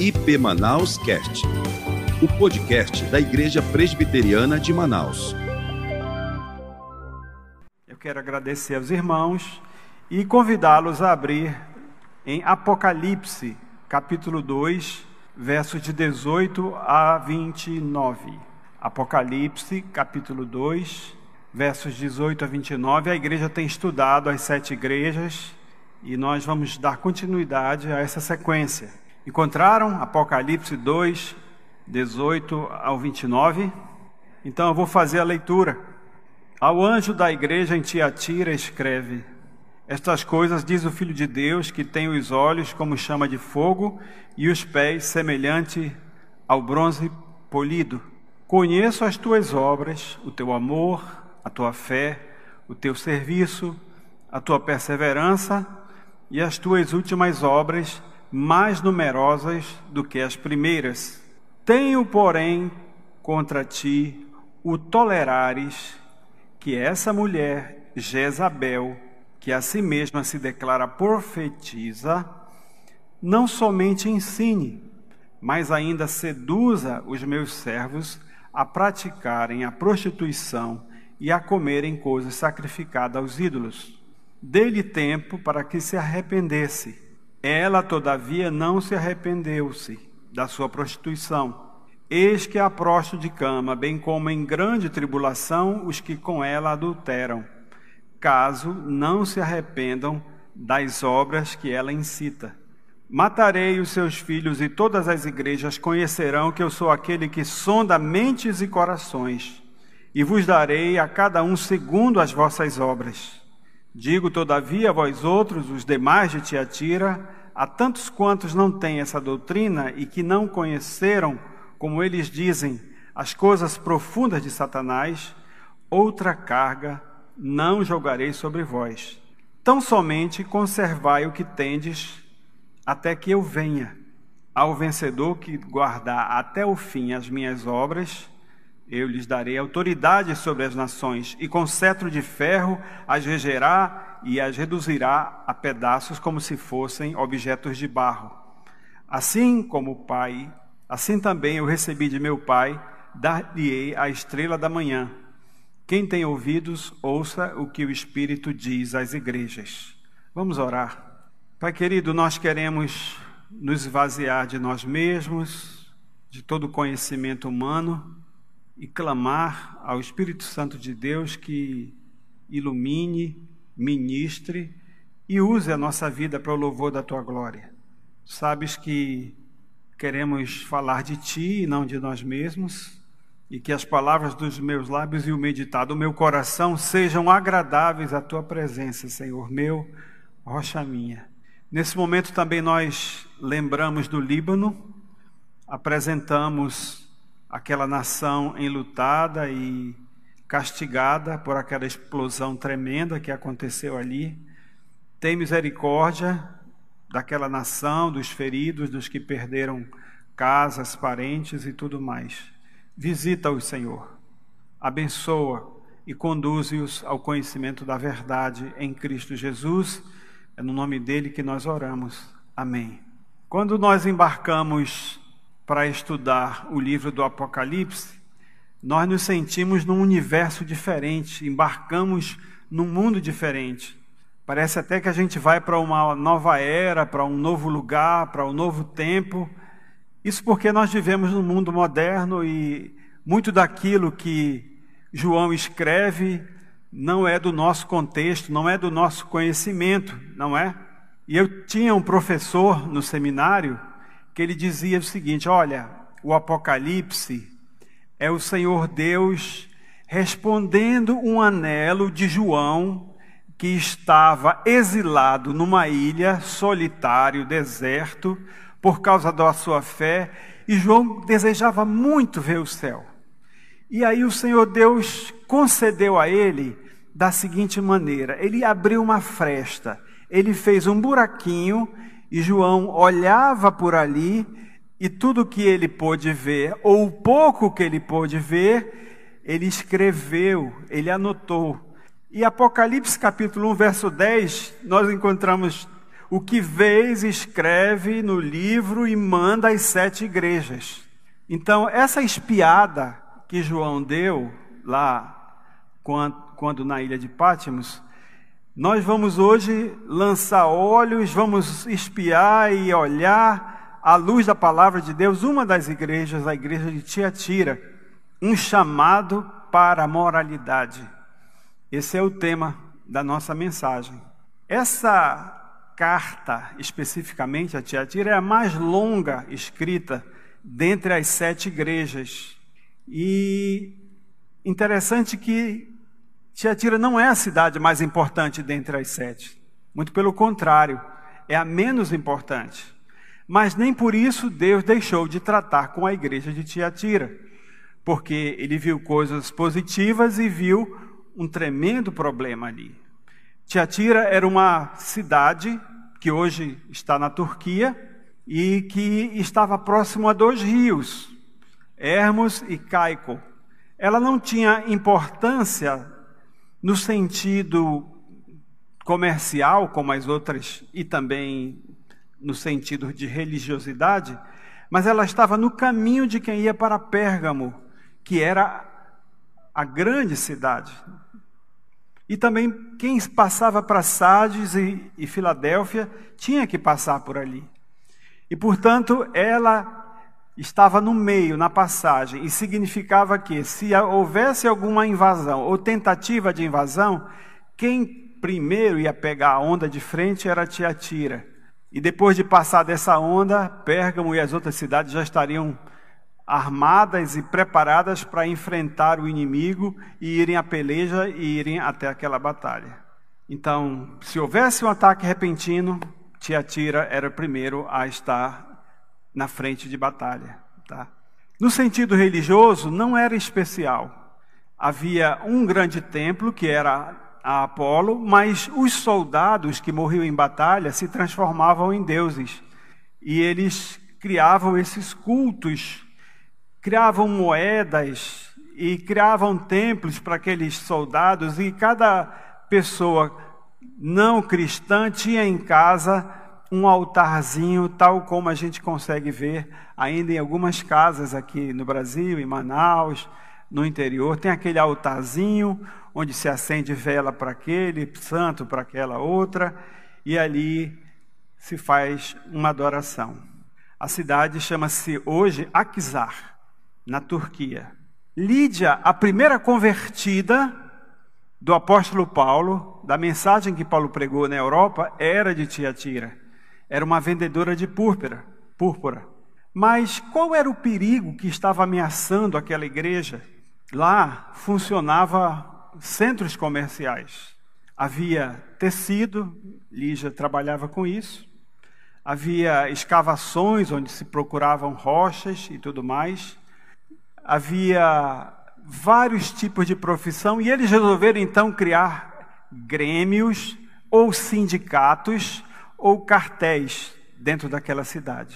IP Manaus Cast, o podcast da Igreja Presbiteriana de Manaus. Eu quero agradecer aos irmãos e convidá-los a abrir em Apocalipse, capítulo 2, versos de 18 a 29. Apocalipse, capítulo 2, versos 18 a 29. A igreja tem estudado as sete igrejas e nós vamos dar continuidade a essa sequência. Encontraram Apocalipse 2, 18 ao 29? Então eu vou fazer a leitura. Ao anjo da igreja em Tiatira escreve: Estas coisas diz o Filho de Deus, que tem os olhos como chama de fogo e os pés semelhante ao bronze polido. Conheço as tuas obras, o teu amor, a tua fé, o teu serviço, a tua perseverança e as tuas últimas obras mais numerosas do que as primeiras. Tenho, porém, contra ti o tolerares que essa mulher, Jezabel, que a si mesma se declara profetiza, não somente ensine, mas ainda seduza os meus servos a praticarem a prostituição e a comerem coisas sacrificadas aos ídolos. Dê-lhe tempo para que se arrependesse. Ela, todavia, não se arrependeu-se da sua prostituição. Eis que a prosto de cama, bem como em grande tribulação os que com ela adulteram, caso não se arrependam das obras que ela incita. Matarei os seus filhos e todas as igrejas conhecerão que eu sou aquele que sonda mentes e corações, e vos darei a cada um segundo as vossas obras. Digo, todavia, a vós outros, os demais de Tiatira, a tantos quantos não têm essa doutrina e que não conheceram, como eles dizem, as coisas profundas de Satanás, outra carga não jogarei sobre vós. Tão somente conservai o que tendes até que eu venha. Ao vencedor que guardar até o fim as minhas obras, eu lhes darei autoridade sobre as nações, e com cetro de ferro as regerá e as reduzirá a pedaços como se fossem objetos de barro. Assim como o Pai, assim também eu recebi de meu Pai, dar-lhe-ei a estrela da manhã. Quem tem ouvidos, ouça o que o Espírito diz às igrejas. Vamos orar. Pai querido, nós queremos nos esvaziar de nós mesmos, de todo conhecimento humano e clamar ao Espírito Santo de Deus que ilumine, ministre e use a nossa vida para o louvor da tua glória. Sabes que queremos falar de ti e não de nós mesmos, e que as palavras dos meus lábios e o meditado do meu coração sejam agradáveis à tua presença, Senhor meu, rocha minha. Nesse momento também nós lembramos do Líbano, apresentamos aquela nação enlutada e castigada por aquela explosão tremenda que aconteceu ali. Tem misericórdia daquela nação, dos feridos, dos que perderam casas, parentes e tudo mais. Visita-os, Senhor. Abençoa e conduze-os ao conhecimento da verdade em Cristo Jesus. É no nome dele que nós oramos. Amém. Quando nós embarcamos para estudar o livro do Apocalipse, nós nos sentimos num universo diferente, embarcamos num mundo diferente. Parece até que a gente vai para uma nova era, para um novo lugar, para um novo tempo. Isso porque nós vivemos num mundo moderno e muito daquilo que João escreve não é do nosso contexto, não é do nosso conhecimento, não é? E eu tinha um professor no seminário que ele dizia o seguinte: olha, o Apocalipse é o Senhor Deus respondendo um anelo de João que estava exilado numa ilha, solitário, deserto, por causa da sua fé, e João desejava muito ver o céu. E aí o Senhor Deus concedeu a ele da seguinte maneira: ele abriu uma fresta, ele fez um buraquinho e João olhava por ali e tudo que ele pôde ver, ou o pouco que ele pôde ver, ele escreveu, ele anotou. E Apocalipse capítulo 1, verso 10, nós encontramos o que vês escreve no livro e manda às sete igrejas. Então, essa espiada que João deu lá, quando, na ilha de Pátimos, nós vamos hoje lançar olhos, vamos espiar e olhar à luz da palavra de Deus, uma das igrejas, a igreja de Tiatira, um chamado para a moralidade. Esse é o tema da nossa mensagem. Essa carta, especificamente a Tiatira, é a mais longa escrita dentre as sete igrejas. E interessante que Tiatira não é a cidade mais importante dentre as sete. Muito pelo contrário, é a menos importante. Mas nem por isso Deus deixou de tratar com a igreja de Tiatira, porque ele viu coisas positivas e viu um tremendo problema ali. Tiatira era uma cidade que hoje está na Turquia e que estava próximo a dois rios, Hermos e Caico. Ela não tinha importância no sentido comercial, como as outras, e também no sentido de religiosidade, mas ela estava no caminho de quem ia para Pérgamo, que era a grande cidade e também quem passava para Sardes e, e Filadélfia tinha que passar por ali. E portanto, ela estava no meio, na passagem, e significava que se houvesse alguma invasão ou tentativa de invasão, quem primeiro ia pegar a onda de frente era Tiatira. E depois de passar dessa onda, Pérgamo e as outras cidades já estariam armadas e preparadas para enfrentar o inimigo e irem à peleja e irem até aquela batalha. Então, se houvesse um ataque repentino, Tiatira era o primeiro a estar na frente de batalha. Tá? No sentido religioso, não era especial. Havia um grande templo, que era a Apolo, mas os soldados que morriam em batalha se transformavam em deuses. E eles criavam esses cultos criavam moedas e criavam templos para aqueles soldados, e cada pessoa não cristã tinha em casa um altarzinho, tal como a gente consegue ver ainda em algumas casas aqui no Brasil, em Manaus, no interior. Tem aquele altarzinho onde se acende vela para aquele, santo para aquela outra, e ali se faz uma adoração. A cidade chama-se hoje Akizar na Turquia. Lídia, a primeira convertida do apóstolo Paulo, da mensagem que Paulo pregou na Europa, era de Tiatira. Era uma vendedora de púrpura, púrpura. Mas qual era o perigo que estava ameaçando aquela igreja? Lá funcionava centros comerciais. Havia tecido, Lígia trabalhava com isso. Havia escavações onde se procuravam rochas e tudo mais havia vários tipos de profissão e eles resolveram então criar grêmios ou sindicatos ou cartéis dentro daquela cidade.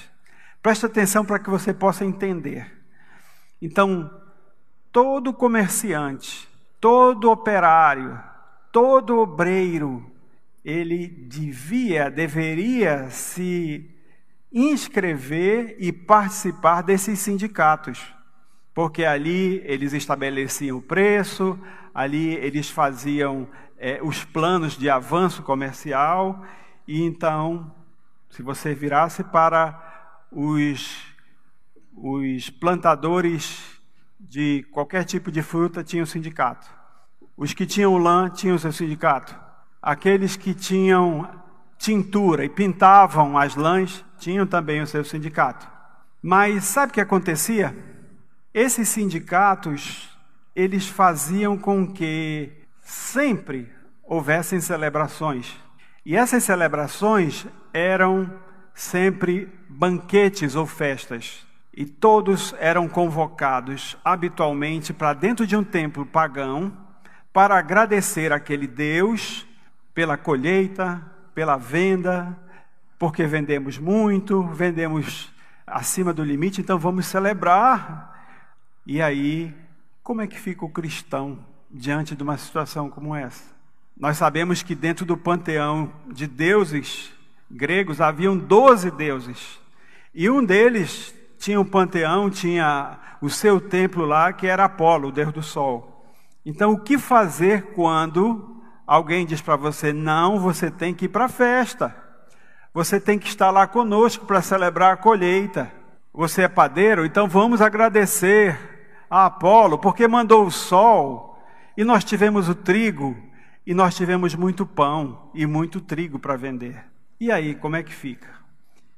Preste atenção para que você possa entender. Então, todo comerciante, todo operário, todo obreiro, ele devia, deveria se inscrever e participar desses sindicatos porque ali eles estabeleciam o preço, ali eles faziam é, os planos de avanço comercial, e então, se você virasse para os, os plantadores de qualquer tipo de fruta, tinham sindicato. Os que tinham lã tinham seu sindicato. Aqueles que tinham tintura e pintavam as lãs tinham também o seu sindicato. Mas sabe o que acontecia? Esses sindicatos, eles faziam com que sempre houvessem celebrações. E essas celebrações eram sempre banquetes ou festas. E todos eram convocados habitualmente para dentro de um templo pagão para agradecer aquele Deus pela colheita, pela venda, porque vendemos muito, vendemos acima do limite, então vamos celebrar e aí, como é que fica o cristão diante de uma situação como essa? Nós sabemos que dentro do panteão de deuses gregos haviam doze deuses. E um deles tinha um panteão, tinha o seu templo lá, que era Apolo, o deus do sol. Então, o que fazer quando alguém diz para você: não, você tem que ir para a festa, você tem que estar lá conosco para celebrar a colheita. Você é padeiro, então vamos agradecer a Apolo, porque mandou o sol e nós tivemos o trigo e nós tivemos muito pão e muito trigo para vender. E aí, como é que fica?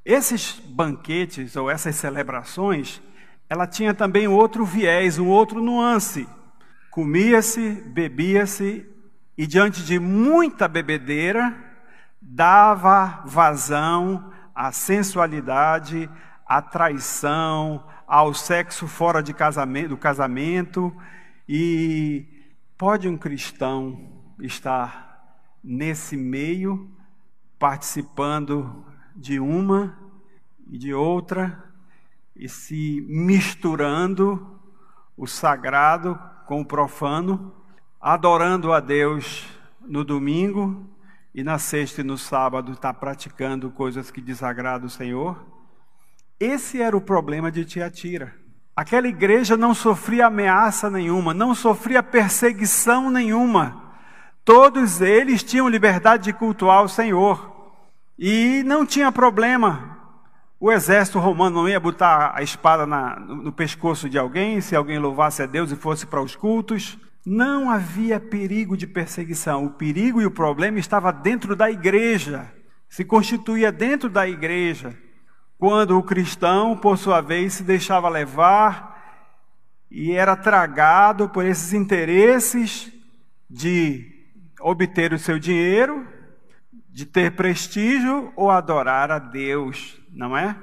Esses banquetes ou essas celebrações, ela tinha também outro viés, um outro nuance. Comia-se, bebia-se e diante de muita bebedeira, dava vazão à sensualidade, à traição, ao sexo fora de casamento, do casamento. E pode um cristão estar nesse meio, participando de uma e de outra, e se misturando o sagrado com o profano, adorando a Deus no domingo e na sexta e no sábado está praticando coisas que desagradam o Senhor. Esse era o problema de Tiatira. Aquela igreja não sofria ameaça nenhuma, não sofria perseguição nenhuma. Todos eles tinham liberdade de cultuar o Senhor. E não tinha problema. O exército romano não ia botar a espada na, no, pescoço de alguém, se alguém louvasse a Deus e fosse para os cultos. Não havia perigo de perseguição. O perigo e o problema estava dentro da igreja. Se constituía dentro da igreja. Quando o cristão, por sua vez, se deixava levar e era tragado por esses interesses de obter o seu dinheiro de ter prestígio ou adorar a Deus, não é?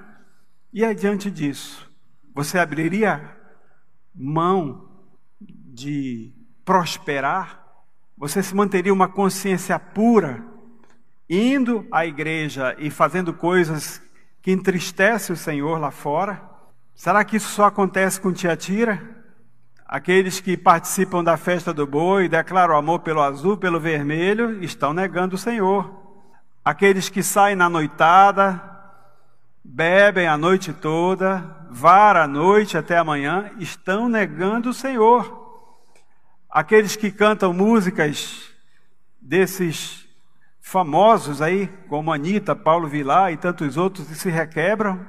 E adiante disso, você abriria mão de prosperar? Você se manteria uma consciência pura, indo à igreja e fazendo coisas que entristecem o Senhor lá fora? Será que isso só acontece com Tiatira? Aqueles que participam da festa do boi, declaram amor pelo azul, pelo vermelho, estão negando o Senhor. Aqueles que saem na noitada, bebem a noite toda, varam a noite até amanhã, estão negando o Senhor. Aqueles que cantam músicas desses famosos aí, como Anitta, Paulo Vilar e tantos outros, e se requebram,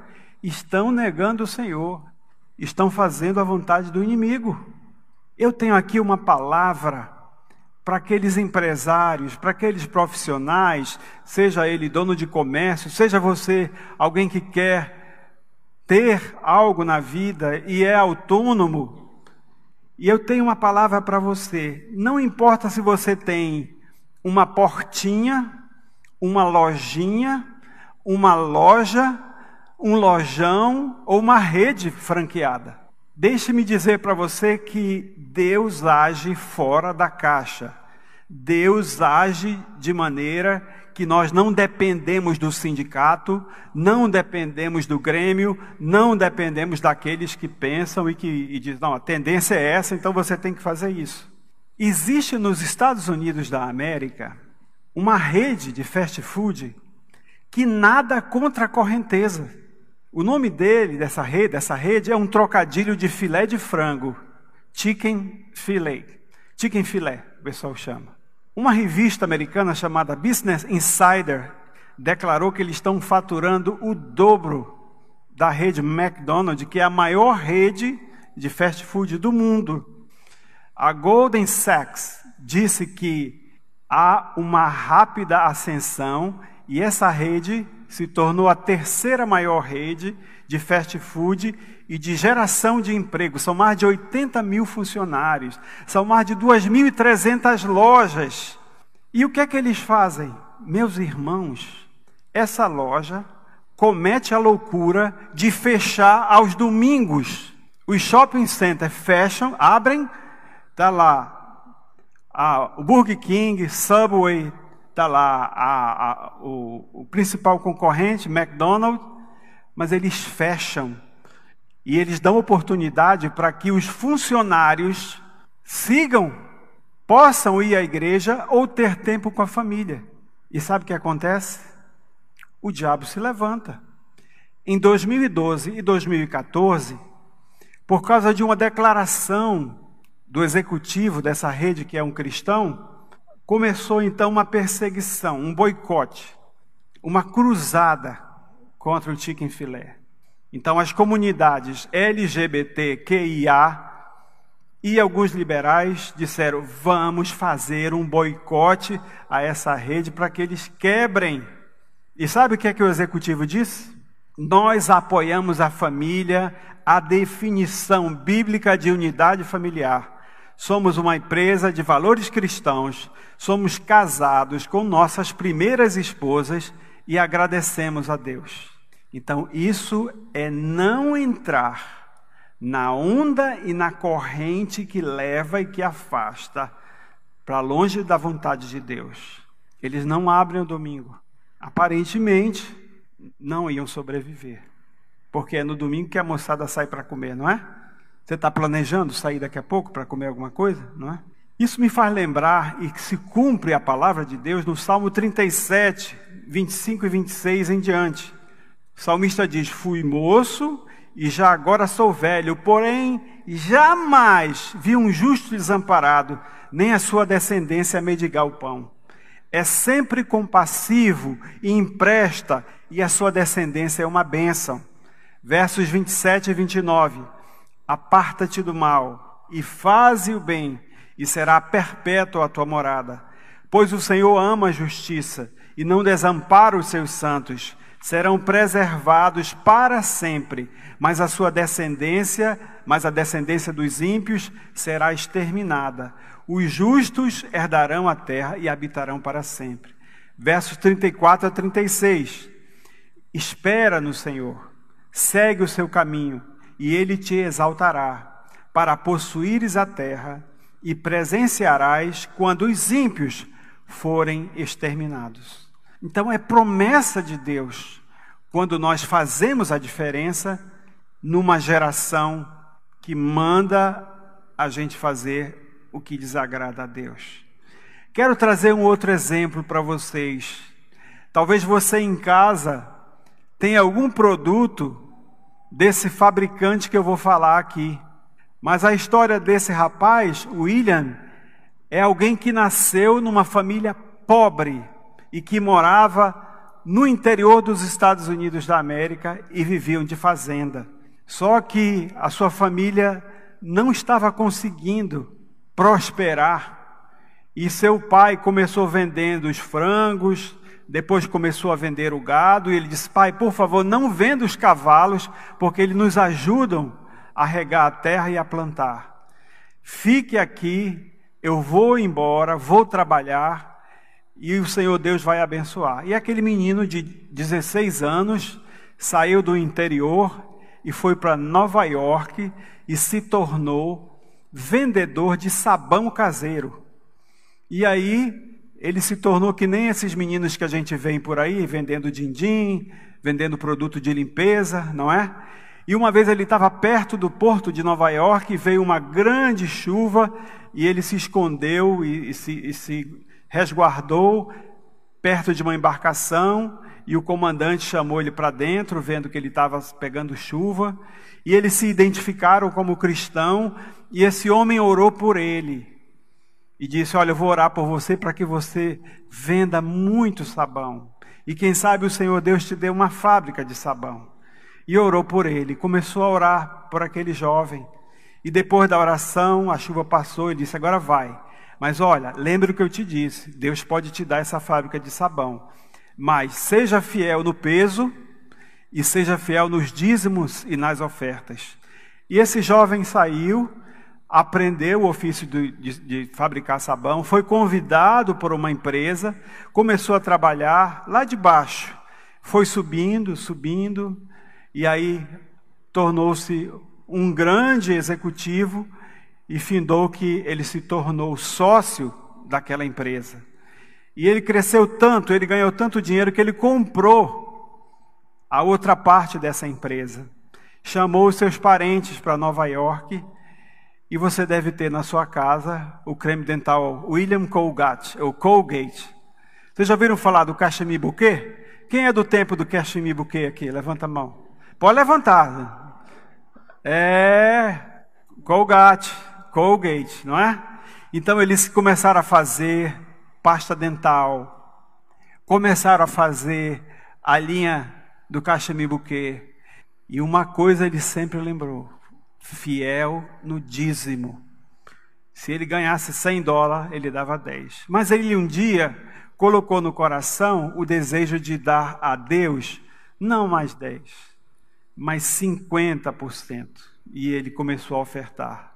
estão negando o Senhor, estão fazendo a vontade do inimigo. Eu tenho aqui uma palavra para aqueles empresários, para aqueles profissionais, seja ele dono de comércio, seja você alguém que quer ter algo na vida e é autônomo. E eu tenho uma palavra para você. Não importa se você tem uma portinha, uma lojinha, uma loja, um lojão ou uma rede franqueada. Deixe-me dizer para você que Deus age fora da caixa. Deus age de maneira que nós não dependemos do sindicato, não dependemos do Grêmio, não dependemos daqueles que pensam e que e dizem, não, a tendência é essa, então você tem que fazer isso. Existe nos Estados Unidos da América uma rede de fast food que nada contra a correnteza. O nome dele, dessa rede, dessa rede, é um trocadilho de filé de frango. Chicken fillet. Chicken filé, o pessoal chama. Uma revista americana chamada Business Insider declarou que eles estão faturando o dobro da rede McDonald's, que é a maior rede de fast food do mundo. A Golden Sachs disse que há uma rápida ascensão e essa rede se tornou a terceira maior rede de fast food e de geração de emprego. São mais de 80 mil funcionários, são mais de 2.300 lojas. E o que é que eles fazem? Meus irmãos, essa loja comete a loucura de fechar aos domingos. Os shopping centers fecham, abrem, está lá o Burger King, Subway, está lá a, a, o, o principal concorrente, McDonald's, mas eles fecham e eles dão oportunidade para que os funcionários sigam, possam ir à igreja ou ter tempo com a família. E sabe o que acontece? o diabo se levanta. Em 2012 e 2014, por causa de uma declaração do executivo dessa rede, que é um cristão, começou então uma perseguição, um boicote, uma cruzada contra o chicken filé. Então, as comunidades LGBTQIA e alguns liberais disseram: vamos fazer um boicote a essa rede para que eles quebrem. E sabe o que é que o executivo disse? Nós apoiamos a família, a definição bíblica de unidade familiar. Somos uma empresa de valores cristãos, somos casados com nossas primeiras esposas e agradecemos a Deus. Então, isso é não entrar na onda e na corrente que leva e que afasta para longe da vontade de Deus. Eles não abrem o domingo. Aparentemente, não iam sobreviver. Porque é no domingo que a moçada sai para comer, não é? Você está planejando sair daqui a pouco para comer alguma coisa, não é? Isso me faz lembrar e que se cumpre a palavra de Deus no Salmo 37, 25 e 26 em diante. O salmista diz: Fui moço e já agora sou velho, porém jamais vi um justo desamparado, nem a sua descendência mendigar o pão. É sempre compassivo e empresta, e a sua descendência é uma bênção. Versos 27 e 29. Aparta-te do mal e faze o bem, e será perpétua a tua morada. Pois o Senhor ama a justiça e não desampara os seus santos serão preservados para sempre, mas a sua descendência, mas a descendência dos ímpios será exterminada. Os justos herdarão a terra e habitarão para sempre. Versos 34 a 36. Espera no Senhor, segue o seu caminho, e ele te exaltará, para possuíres a terra, e presenciarás quando os ímpios forem exterminados. Então é promessa de Deus quando nós fazemos a diferença numa geração que manda a gente fazer o que desagrada a Deus. Quero trazer um outro exemplo para vocês. Talvez você em casa tenha algum produto desse fabricante que eu vou falar aqui. Mas a história desse rapaz, William, é alguém que nasceu numa família pobre e que morava no interior dos Estados Unidos da América e viviam de fazenda. Só que a sua família não estava conseguindo prosperar. E seu pai começou vendendo os frangos, depois começou a vender o gado, e ele disse: Pai, por favor, não venda os cavalos, porque eles nos ajudam a regar a terra e a plantar. Fique aqui, eu vou embora, vou trabalhar, e o Senhor Deus vai abençoar. E aquele menino de 16 anos saiu do interior e foi para Nova York e se tornou vendedor de sabão caseiro. E aí ele se tornou que nem esses meninos que a gente vê por aí, vendendo din-din, vendendo produto de limpeza, não é? E uma vez ele estava perto do porto de Nova York, veio uma grande chuva e ele se escondeu e, e, se, e se resguardou perto de uma embarcação e o comandante chamou ele para dentro, vendo que ele estava pegando chuva, e eles se identificaram como cristão, e esse homem orou por ele e disse: Olha, eu vou orar por você para que você venda muito sabão. E quem sabe o Senhor Deus te dê uma fábrica de sabão. E orou por ele, começou a orar por aquele jovem. E depois da oração, a chuva passou e disse: Agora vai. Mas olha, lembre o que eu te disse: Deus pode te dar essa fábrica de sabão. Mas seja fiel no peso e seja fiel nos dízimos e nas ofertas. E esse jovem saiu, aprendeu o ofício de, de, de, fabricar sabão, foi convidado por uma empresa, começou a trabalhar lá de baixo, foi subindo, subindo, e aí tornou-se um grande executivo e findou que ele se tornou sócio daquela empresa. E ele cresceu tanto, ele ganhou tanto dinheiro que ele comprou a outra parte dessa empresa. Chamou os seus parentes para Nova York e você deve ter na sua casa o creme dental William Colgate, ou Colgate. Vocês já ouviram falar do Cachemire Bouquet? Quem é do tempo do Cashmere Bouquet aqui? Levanta a mão. Pode levantar. É Colgate, Colgate, não é? Então eles começaram a fazer pasta dental, começaram a fazer a linha do Cachemir Bouquet. E uma coisa ele sempre lembrou: fiel no dízimo. Se ele ganhasse 100 dólares, ele dava 10. Mas ele um dia colocou no coração o desejo de dar a Deus não mais 10, mas 50%. E ele começou a ofertar.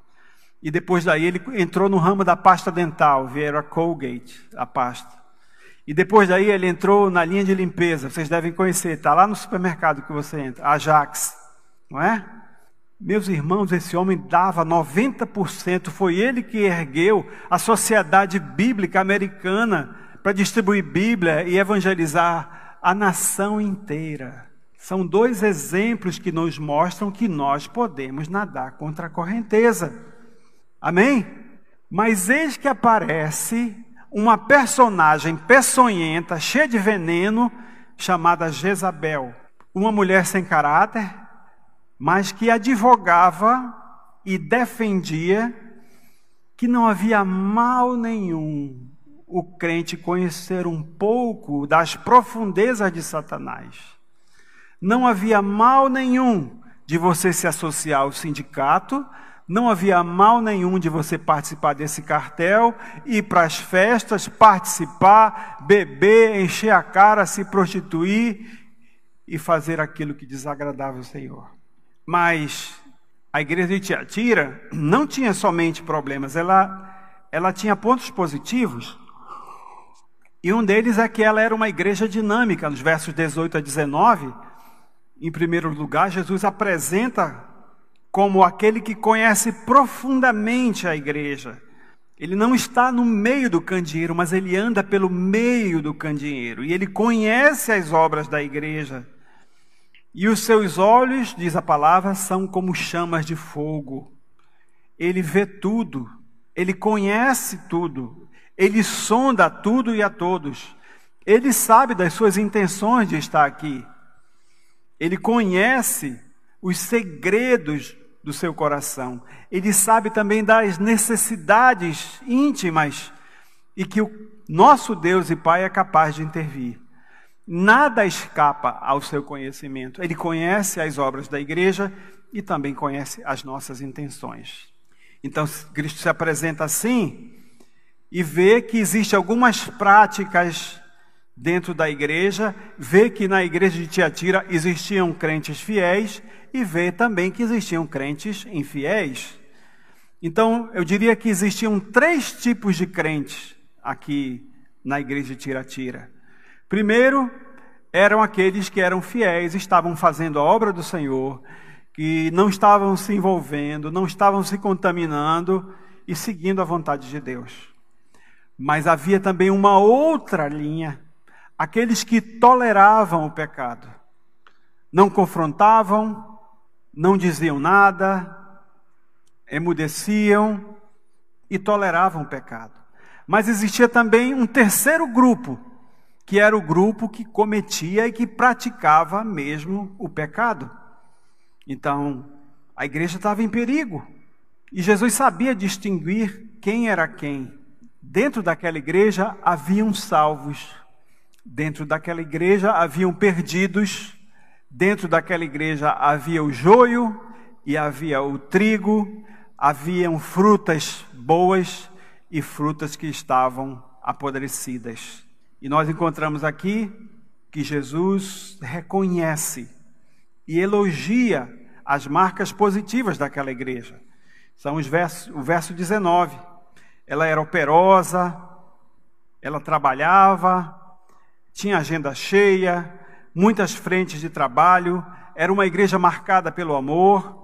E depois daí ele entrou no ramo da pasta dental, vieram a Colgate, a pasta. E depois daí ele entrou na linha de limpeza, vocês devem conhecer, está lá no supermercado que você entra, Ajax, não é? Meus irmãos, esse homem dava 90%, foi ele que ergueu a Sociedade Bíblica Americana para distribuir Bíblia e evangelizar a nação inteira. São dois exemplos que nos mostram que nós podemos nadar contra a correnteza. Amém? Mas eis que aparece uma personagem peçonhenta, cheia de veneno, chamada Jezabel. Uma mulher sem caráter, mas que advogava e defendia que não havia mal nenhum o crente conhecer um pouco das profundezas de Satanás. Não havia mal nenhum de você se associar ao sindicato, não havia mal nenhum de você participar desse cartel, ir para as festas, participar, beber, encher a cara, se prostituir e fazer aquilo que desagradava o Senhor. Mas a igreja de Tiatira não tinha somente problemas, ela, ela tinha pontos positivos. E um deles é que ela era uma igreja dinâmica, nos versos 18 a 19. Em primeiro lugar, Jesus apresenta como aquele que conhece profundamente a igreja. Ele não está no meio do candeeiro, mas ele anda pelo meio do candeeiro. E ele conhece as obras da igreja. E os seus olhos, diz a palavra, são como chamas de fogo. Ele vê tudo, ele conhece tudo, ele sonda tudo e a todos. Ele sabe das suas intenções de estar aqui. Ele conhece os segredos do seu coração. Ele sabe também das necessidades íntimas e que o nosso Deus e Pai é capaz de intervir. Nada escapa ao seu conhecimento. Ele conhece as obras da igreja e também conhece as nossas intenções. Então, Cristo se apresenta assim, e vê que existem algumas práticas dentro da igreja, vê que na igreja de Tiatira existiam crentes fiéis e vê também que existiam crentes infiéis. Então, eu diria que existiam três tipos de crentes aqui na igreja de Tiratira. Primeiro, eram aqueles que eram fiéis, estavam fazendo a obra do Senhor, que não estavam se envolvendo, não estavam se contaminando e seguindo a vontade de Deus. Mas havia também uma outra linha, aqueles que toleravam o pecado. Não confrontavam, não diziam nada, emudeciam e toleravam o pecado. Mas existia também um terceiro grupo, que era o grupo que cometia e que praticava mesmo o pecado. Então, a igreja estava em perigo. E Jesus sabia distinguir quem era quem. Dentro daquela igreja haviam salvos, dentro daquela igreja haviam perdidos, dentro daquela igreja havia o joio e havia o trigo, haviam frutas boas e frutas que estavam apodrecidas. E nós encontramos aqui que Jesus reconhece e elogia as marcas positivas daquela igreja. São os versos, o verso 19 ela era operosa, ela trabalhava, tinha agenda cheia, muitas frentes de trabalho, era uma igreja marcada pelo amor.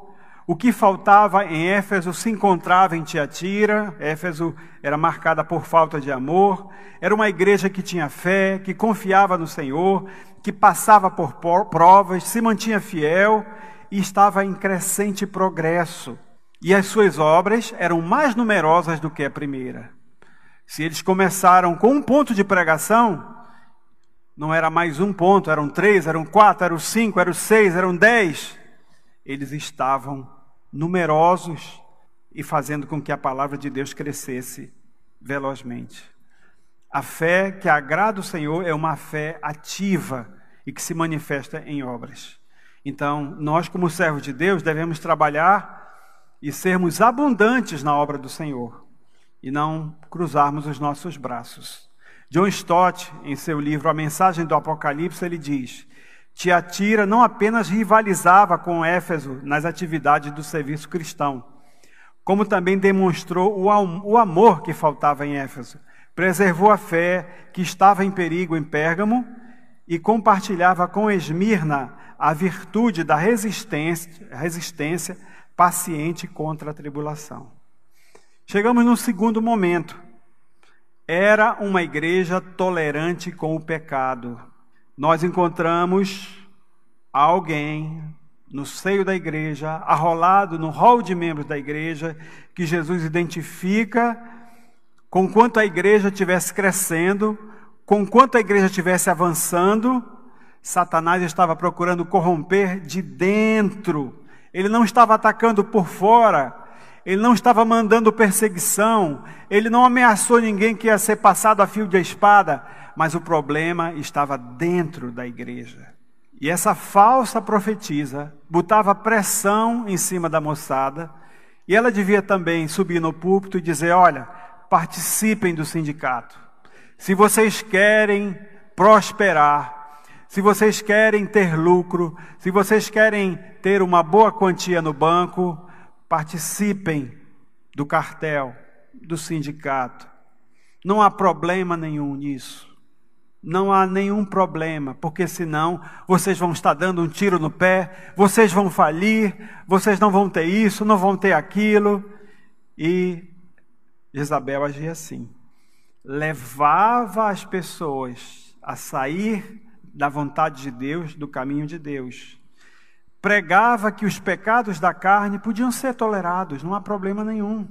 O que faltava em Éfeso se encontrava em Tiatira. Éfeso era marcada por falta de amor. Era uma igreja que tinha fé, que confiava no Senhor, que passava por provas, se mantinha fiel e estava em crescente progresso. E as suas obras eram mais numerosas do que a primeira. Se eles começaram com um ponto de pregação, não era mais um ponto, eram três, eram quatro, eram cinco, eram seis, eram dez. Eles estavam numerosos e fazendo com que a palavra de Deus crescesse velozmente. A fé que agrada o Senhor é uma fé ativa e que se manifesta em obras. Então, nós, como servos de Deus, devemos trabalhar e sermos abundantes na obra do Senhor e não cruzarmos os nossos braços. John Stott, em seu livro A Mensagem do Apocalipse, ele diz: Tiatira não apenas rivalizava com Éfeso nas atividades do serviço cristão, como também demonstrou o amor que faltava em Éfeso. Preservou a fé que estava em perigo em Pérgamo e compartilhava com Esmirna a virtude da resistência, resistência paciente contra a tribulação. Chegamos no segundo momento. Era uma igreja tolerante com o pecado. Nós encontramos alguém no seio da igreja, arrolado no hall de membros da igreja, que Jesus identifica com quanto a igreja estivesse crescendo, com quanto a igreja estivesse avançando, Satanás estava procurando corromper de dentro. Ele não estava atacando por fora, ele não estava mandando perseguição, ele não ameaçou ninguém que ia ser passado a fio de espada, mas o problema estava dentro da igreja. E essa falsa profetisa botava pressão em cima da moçada, e ela devia também subir no púlpito e dizer: Olha, participem do sindicato. Se vocês querem prosperar, se vocês querem ter lucro, se vocês querem ter uma boa quantia no banco, participem do cartel, do sindicato. Não há problema nenhum nisso. Não há nenhum problema, porque senão vocês vão estar dando um tiro no pé, vocês vão falir, vocês não vão ter isso, não vão ter aquilo. E Isabel agia assim. Levava as pessoas a sair da vontade de Deus, do caminho de Deus. Pregava que os pecados da carne podiam ser tolerados, não há problema nenhum.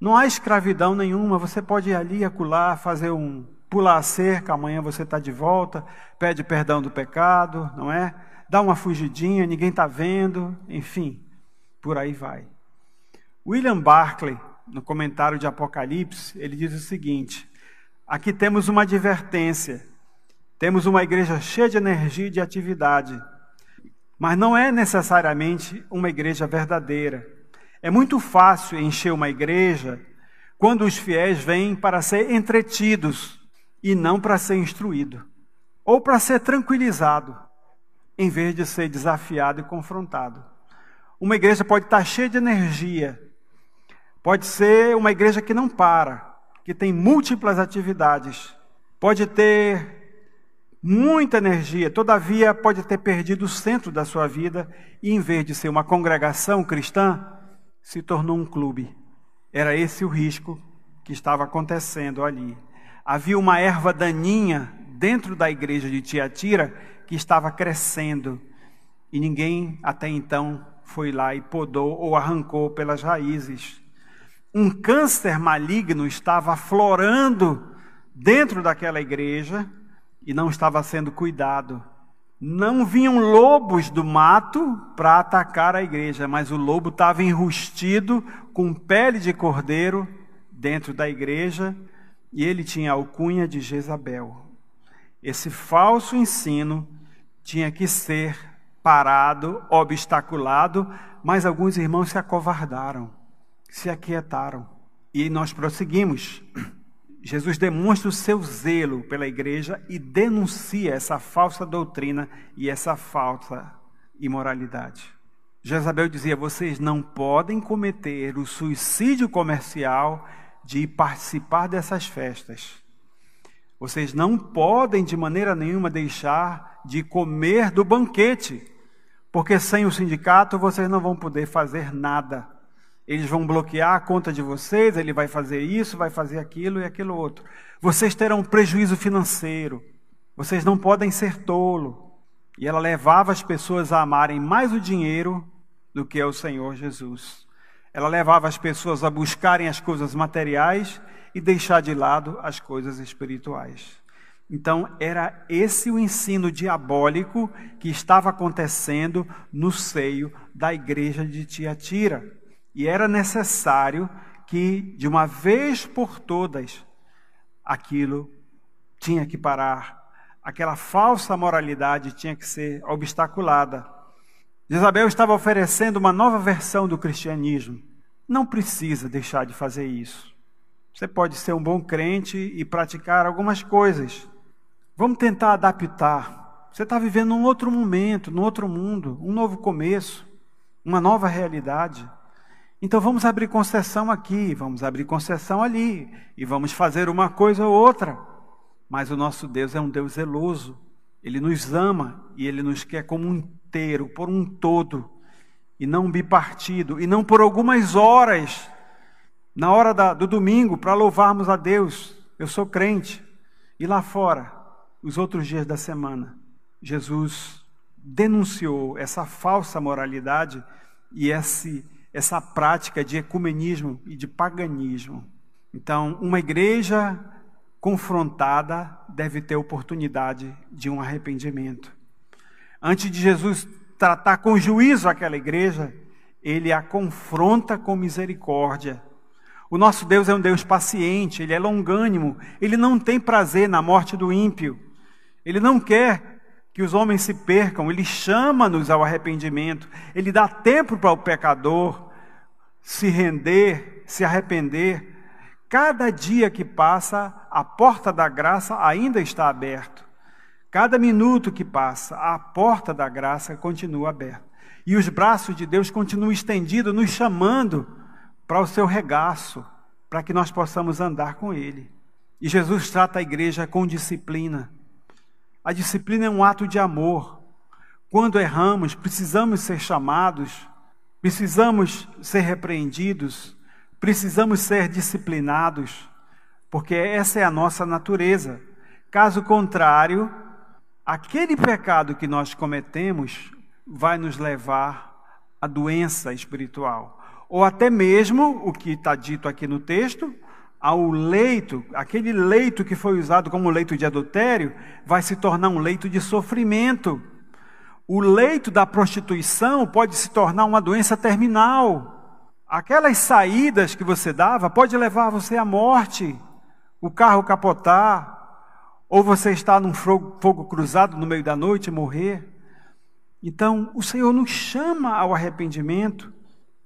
Não há escravidão nenhuma, você pode ir ali, acular, fazer um pular a cerca, amanhã você está de volta, pede perdão do pecado, não é? Dá uma fugidinha, ninguém está vendo, enfim, por aí vai. William Barclay, no comentário de Apocalipse, ele diz o seguinte: aqui temos uma advertência temos uma igreja cheia de energia e de atividade, mas não é necessariamente uma igreja verdadeira. É muito fácil encher uma igreja quando os fiéis vêm para ser entretidos e não para ser instruído, ou para ser tranquilizado, em vez de ser desafiado e confrontado. Uma igreja pode estar cheia de energia, pode ser uma igreja que não para, que tem múltiplas atividades, pode ter muita energia, todavia pode ter perdido o centro da sua vida e, em vez de ser uma congregação cristã, se tornou um clube. Era esse o risco que estava acontecendo ali. Havia uma erva daninha dentro da igreja de Tiatira que estava crescendo e ninguém até então foi lá e podou ou arrancou pelas raízes. Um câncer maligno estava aflorando dentro daquela igreja e não estava sendo cuidado. Não vinham lobos do mato para atacar a igreja, mas o lobo estava enrustido com pele de cordeiro dentro da igreja e ele tinha a alcunha de Jezabel. Esse falso ensino tinha que ser parado, obstaculado, mas alguns irmãos se acovardaram, se aquietaram. E nós prosseguimos. Jesus demonstra o seu zelo pela igreja e denuncia essa falsa doutrina e essa falsa imoralidade. Jezabel dizia: vocês não podem cometer o suicídio comercial de participar dessas festas. Vocês não podem de maneira nenhuma deixar de comer do banquete, porque sem o sindicato vocês não vão poder fazer nada. Eles vão bloquear a conta de vocês, ele vai fazer isso, vai fazer aquilo e aquilo outro. Vocês terão prejuízo financeiro. Vocês não podem ser tolo. E ela levava as pessoas a amarem mais o dinheiro do que o Senhor Jesus. Ela levava as pessoas a buscarem as coisas materiais e deixar de lado as coisas espirituais. Então, era esse o ensino diabólico que estava acontecendo no seio da igreja de Tiatira. E era necessário que, de uma vez por todas, aquilo tinha que parar. Aquela falsa moralidade tinha que ser obstaculada. Isabel estava oferecendo uma nova versão do cristianismo. Não precisa deixar de fazer isso. Você pode ser um bom crente e praticar algumas coisas, Vamos tentar adaptar. Você está vivendo um outro momento, num outro mundo, um novo começo, uma nova realidade. Então vamos abrir concessão aqui, vamos abrir concessão ali, e vamos fazer uma coisa ou outra. Mas o nosso Deus é um Deus zeloso. Ele nos ama e ele nos quer como um inteiro, por um todo, e não bipartido, e não por algumas horas, na hora da, do domingo, para louvarmos a Deus. Eu sou crente. E lá fora, os outros dias da semana, Jesus denunciou essa falsa moralidade e esse, essa prática de ecumenismo e de paganismo. Então, uma igreja confrontada deve ter oportunidade de um arrependimento. Antes de Jesus tratar com juízo aquela igreja, ele a confronta com misericórdia. O nosso Deus é um Deus paciente, ele é longânimo, ele não tem prazer na morte do ímpio. Ele não quer que os homens se percam, ele chama-nos ao arrependimento, ele dá tempo para o pecador se render, se arrepender. Cada dia que passa, a porta da graça ainda está aberta. Cada minuto que passa, a porta da graça continua aberta. E os braços de Deus continuam estendidos, nos chamando para o seu regaço, para que nós possamos andar com Ele. E Jesus trata a igreja com disciplina. A disciplina é um ato de amor. Quando erramos, precisamos ser chamados, precisamos ser repreendidos, precisamos ser disciplinados, porque essa é a nossa natureza. Caso contrário, aquele pecado que nós cometemos vai nos levar à doença espiritual. Ou até mesmo, o que está dito aqui no texto, ao leito, aquele leito que foi usado como leito de adultério, vai se tornar um leito de sofrimento. O leito da prostituição pode se tornar uma doença terminal. Aquelas saídas que você dava pode levar você à morte. O carro capotar, ou você estar num fogo, fogo cruzado no meio da noite e morrer. Então, o Senhor nos chama ao arrependimento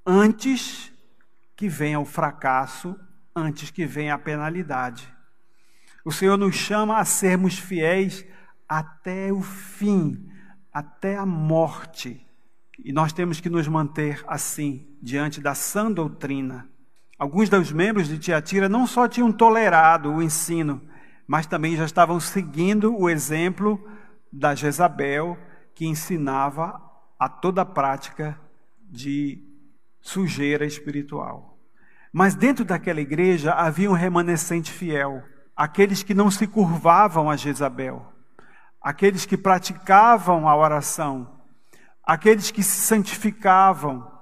antes que venha o fracasso antes que venha a penalidade. O Senhor nos chama a sermos fiéis até o fim, até a morte. E nós temos que nos manter assim, diante da sã doutrina. Alguns dos membros de Tiatira não só tinham tolerado o ensino, mas também já estavam seguindo o exemplo da Jezabel, que ensinava a toda a prática de sujeira espiritual. Mas dentro daquela igreja havia um remanescente fiel, aqueles que não se curvavam a Jezabel, aqueles que praticavam a oração, aqueles que se santificavam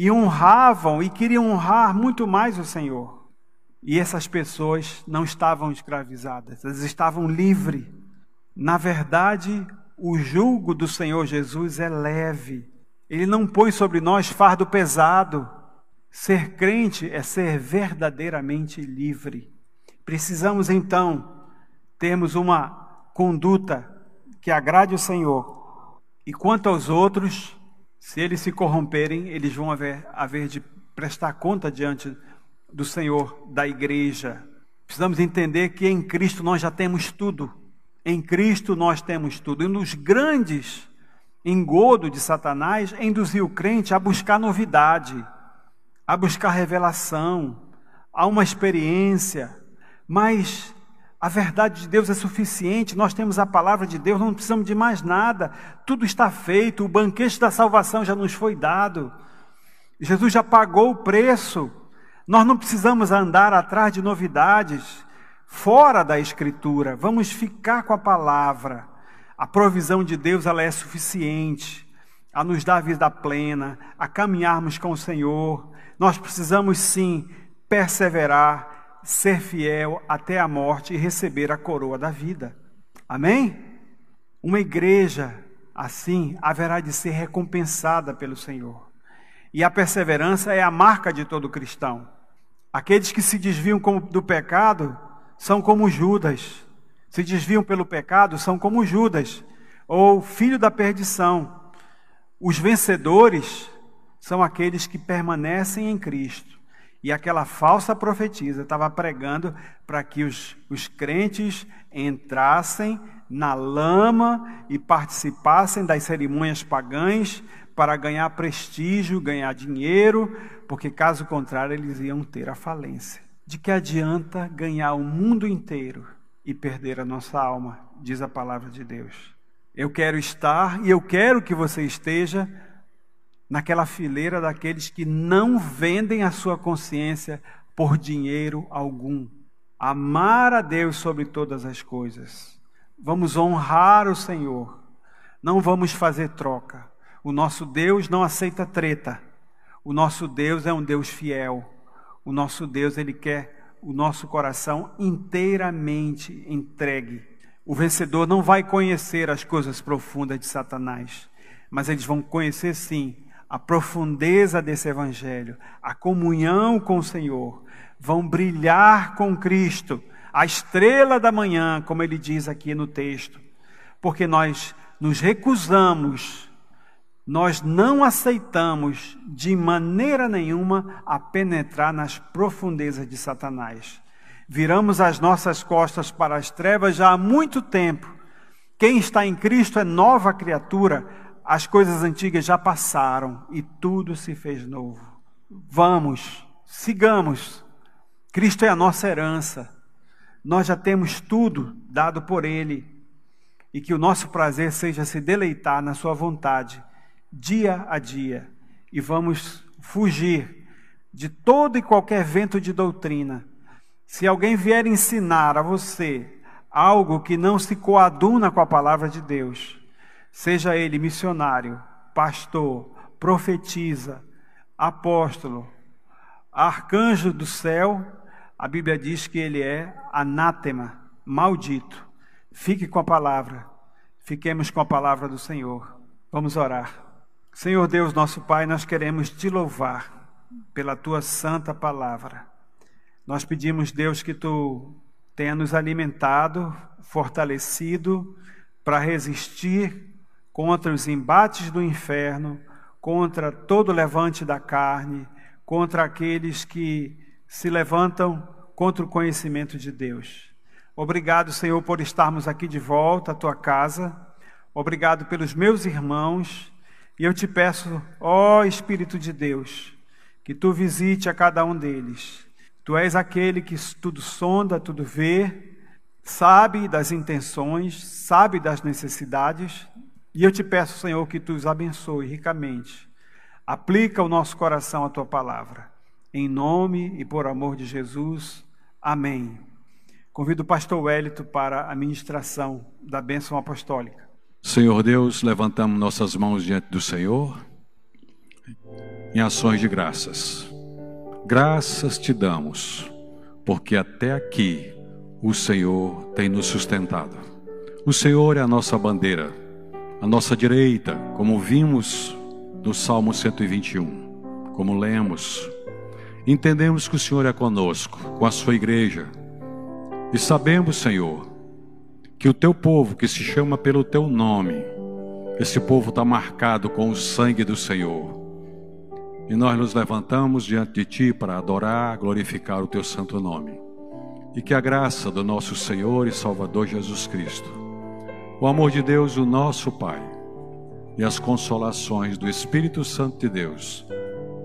e honravam e queriam honrar muito mais o Senhor. E essas pessoas não estavam escravizadas, elas estavam livres. Na verdade, o jugo do Senhor Jesus é leve. Ele não põe sobre nós fardo pesado. Ser crente é ser verdadeiramente livre. Precisamos então termos uma conduta que agrade o Senhor. E quanto aos outros, se eles se corromperem, eles vão haver, haver de prestar conta diante do Senhor, da igreja. Precisamos entender que em Cristo nós já temos tudo. Em Cristo nós temos tudo. E dos grandes engodo de Satanás é induzir o crente a buscar novidade a buscar revelação, a uma experiência, mas a verdade de Deus é suficiente, nós temos a palavra de Deus, não precisamos de mais nada, tudo está feito, o banquete da salvação já nos foi dado, Jesus já pagou o preço, nós não precisamos andar atrás de novidades fora da Escritura, vamos ficar com a palavra, a provisão de Deus ela é suficiente a nos dar vida plena, a caminharmos com o Senhor, nós precisamos sim perseverar, ser fiel até a morte e receber a coroa da vida. Amém? Uma igreja assim haverá de ser recompensada pelo Senhor. E a perseverança é a marca de todo cristão. Aqueles que se desviam do pecado são como Judas. Se desviam pelo pecado são como Judas, ou filho da perdição. Os vencedores são aqueles que permanecem em Cristo. E aquela falsa profetisa estava pregando para que os, os crentes entrassem na lama e participassem das cerimônias pagãs para ganhar prestígio, ganhar dinheiro, porque caso contrário eles iam ter a falência. De que adianta ganhar o mundo inteiro e perder a nossa alma, diz a palavra de Deus. Eu quero estar e eu quero que você esteja naquela fileira daqueles que não vendem a sua consciência por dinheiro algum. Amar a Deus sobre todas as coisas. Vamos honrar o Senhor. Não vamos fazer troca. O nosso Deus não aceita treta. O nosso Deus é um Deus fiel. O nosso Deus, ele quer o nosso coração inteiramente entregue. O vencedor não vai conhecer as coisas profundas de Satanás, mas eles vão conhecer sim a profundeza desse evangelho, a comunhão com o Senhor, vão brilhar com Cristo, a estrela da manhã, como ele diz aqui no texto, porque nós nos recusamos, nós não aceitamos de maneira nenhuma a penetrar nas profundezas de Satanás. Viramos as nossas costas para as trevas já há muito tempo. Quem está em Cristo é nova criatura, as coisas antigas já passaram e tudo se fez novo. Vamos, sigamos. Cristo é a nossa herança. Nós já temos tudo dado por Ele. E que o nosso prazer seja se deleitar na Sua vontade, dia a dia. E vamos fugir de todo e qualquer vento de doutrina. Se alguém vier ensinar a você algo que não se coaduna com a palavra de Deus, seja ele missionário, pastor, profetiza, apóstolo, arcanjo do céu, a Bíblia diz que ele é anátema, maldito. Fique com a palavra, fiquemos com a palavra do Senhor. Vamos orar. Senhor Deus, nosso Pai, nós queremos te louvar pela tua santa palavra. Nós pedimos, Deus, que tu tenha nos alimentado, fortalecido para resistir contra os embates do inferno, contra todo levante da carne, contra aqueles que se levantam contra o conhecimento de Deus. Obrigado, Senhor, por estarmos aqui de volta à tua casa. Obrigado pelos meus irmãos. E eu te peço, ó Espírito de Deus, que tu visite a cada um deles. Tu és aquele que tudo sonda, tudo vê, sabe das intenções, sabe das necessidades e eu te peço, Senhor, que tu os abençoe ricamente. Aplica o nosso coração à tua palavra. Em nome e por amor de Jesus. Amém. Convido o pastor Wellington para a ministração da bênção apostólica. Senhor Deus, levantamos nossas mãos diante do Senhor em ações de graças. Graças te damos, porque até aqui o Senhor tem nos sustentado. O Senhor é a nossa bandeira à nossa direita, como vimos no Salmo 121, como lemos. Entendemos que o Senhor é conosco, com a sua igreja, e sabemos, Senhor, que o teu povo que se chama pelo teu nome, esse povo está marcado com o sangue do Senhor. E nós nos levantamos diante de Ti para adorar, glorificar o Teu santo nome. E que a graça do nosso Senhor e Salvador Jesus Cristo o amor de Deus, o nosso Pai, e as consolações do Espírito Santo de Deus,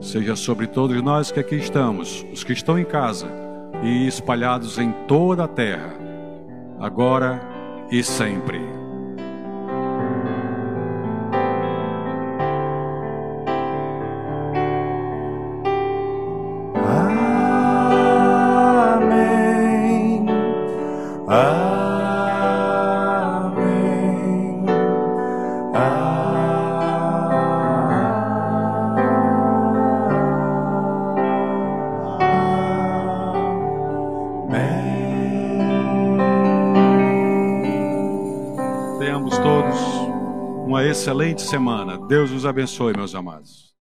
seja sobre todos nós que aqui estamos, os que estão em casa e espalhados em toda a terra, agora e sempre. Semana. Deus os abençoe, meus amados.